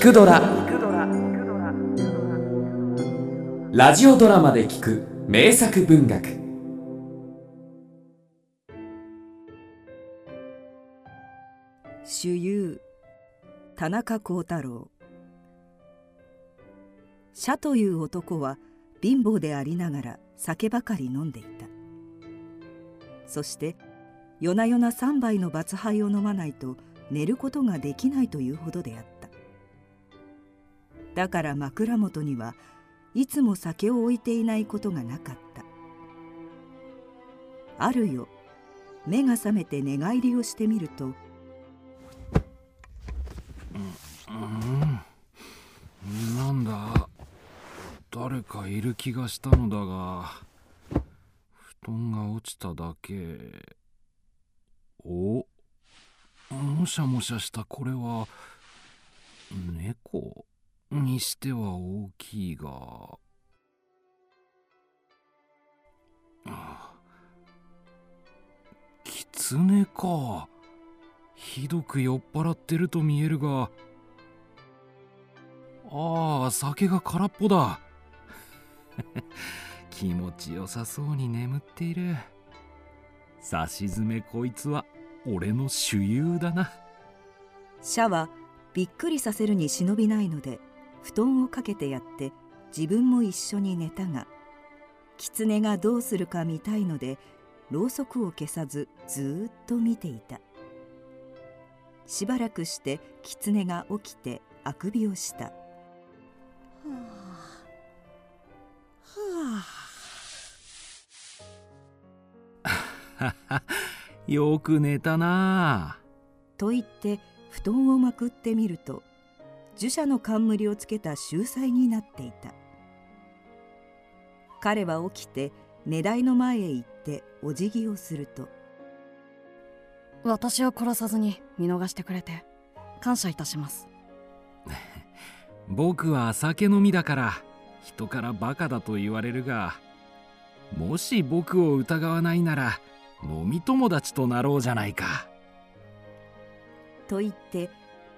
聞くドラ」ラジオドラマで聞く名作文学。主優田中幸太郎。社という男は貧乏でありながら酒ばかり飲んでいた。そして夜な夜な3杯の罰杯を飲まないと寝ることができないというほどであった。だから枕元にはいつも酒を置いていないことがなかった。あるよ目が覚めて寝返りをしてみるとうんなんだ。誰かいる気がしたのだが布団が落ちただけ。おもしゃもしゃしたこれは猫？にしては大きいが。キツネか。ひどく酔っ払ってると見えるが。ああ酒が空っぽだ。気持ちよさそうに眠っている。さしずめこいつは俺の主友だな。シャはびっくりさせるに忍びないので布団をかけてやって自分も一緒に寝たが狐がどうするか見たいのでろうそくを消さずずっと見ていた。しばらくして狐が起きてあくびをした。はあははよく寝たなと言って布団をまくってみると樹舎の冠をつけた秀才になっていた彼は起きて寝台の前へ行ってお辞儀をすると私を殺さずに見逃してくれて感謝いたします 僕は酒飲みだから人からバカだと言われるがもし僕を疑わないなら飲み友達となろうじゃないか。と言って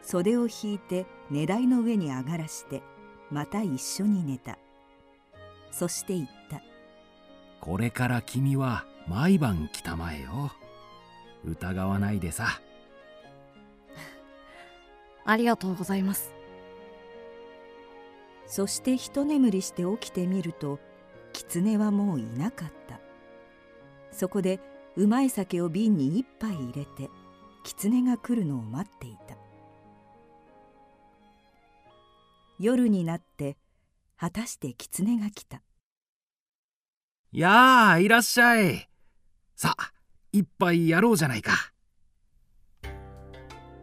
袖を引いて寝台の上に上がらしてまた一緒に寝た。そして言った「これから君は毎晩来たまえよ。疑わないでさ。ありがとうございます。そして一眠りして起きてみると狐はもういなかった。そこでうまい酒を瓶に一杯入れて狐が来るのを待っていた夜になって果たして狐が来た「やあいらっしゃい。さあ一杯やろうじゃないか」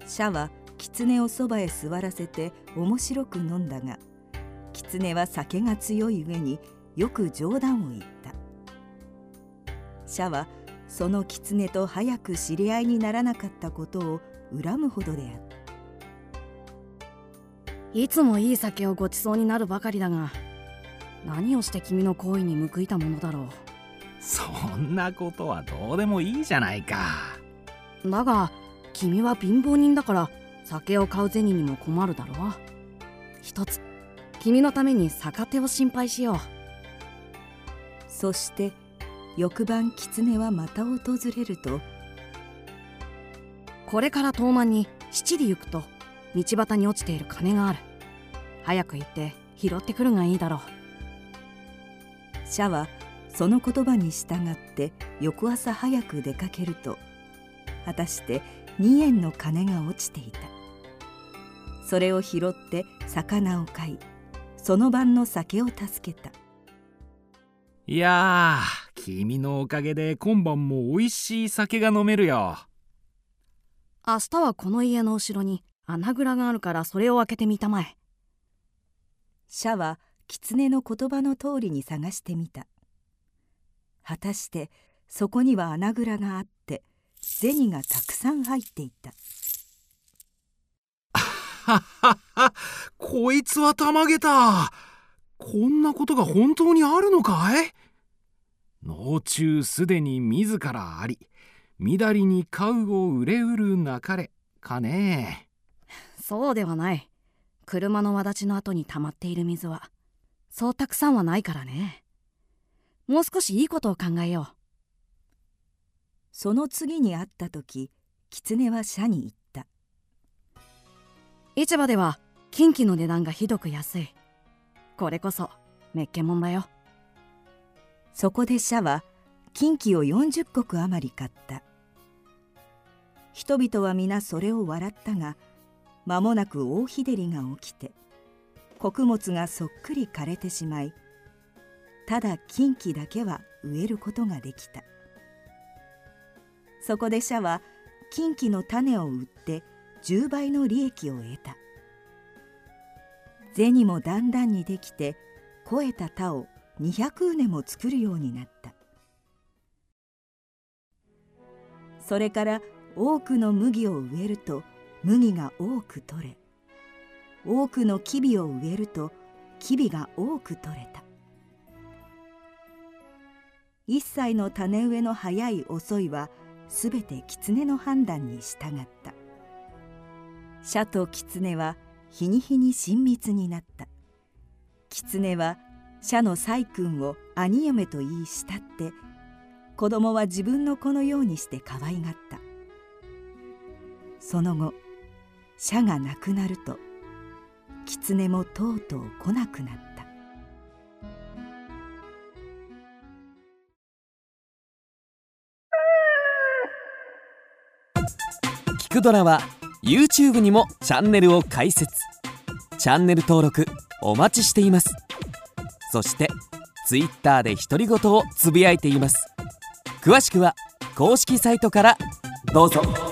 シャは狐をそばへ座らせて面白く飲んだが狐は酒が強い上によく冗談を言った。シャはその狐と早く知り合いにならなかったことを恨むほどであったいつもいい酒をごちそうになるばかりだが何をして君の行為に報いたものだろう。そんなことはどうでもいいじゃないか。だが君は貧乏人だから酒を買う銭にも困るだろう。一つ君のために逆手を心配しよう。そして翌晩狐はまた訪れるとこれから東満に七里行くと道端に落ちている金がある。早く行って拾ってくるがいいだろう。シャはその言葉に従って翌朝早く出かけると果たして2円の金が落ちていた。それを拾って魚を買いその晩の酒を助けた。いや君のおかげで今晩も美味しい酒が飲めるよ。明日はこの家の後ろに穴蔵があるからそれを開けてみたまえ。シャは狐の言葉の通りに探してみた。果たしてそこには穴蔵があって銭がたくさん入っていた。はははこいつはたまげた。こんなことが本当にあるのかい？道中すでに自らありみだりに買うを売れうるなかれかねそうではない。車の轍の後に溜まっている水はそうたくさんはないからね。もう少しいいことを考えよう。その次に会った時狐は社に言った。市場では金器の値段がひどく安い。これこそめっけもんだよ。そこで社は金器を40石余り買った。人々は皆それを笑ったが間もなく大日照りが起きて穀物がそっくり枯れてしまいただ金器だけは植えることができた。そこで社は金器の種を売って10倍の利益を得た。銭もだんだんにできて肥えた田を200畝も作るようになった。それから多くの麦を植えると麦が多く取れ多くのキビを植えるとキビが多く取れた。一切の種植えの早い遅いはすべて狐の判断に従った。社と狐は日に日に親密になった。狐は社の細君を兄嫁と言い慕って子供は自分の子のようにして可愛がった。その後社が亡くなると狐もとうとう来なくなった。聞くドラは YouTube にもチャンネルを開設。チャンネル登録お待ちしています。そして Twitter で独り言をつぶやいています。詳しくは公式サイトからどうぞ。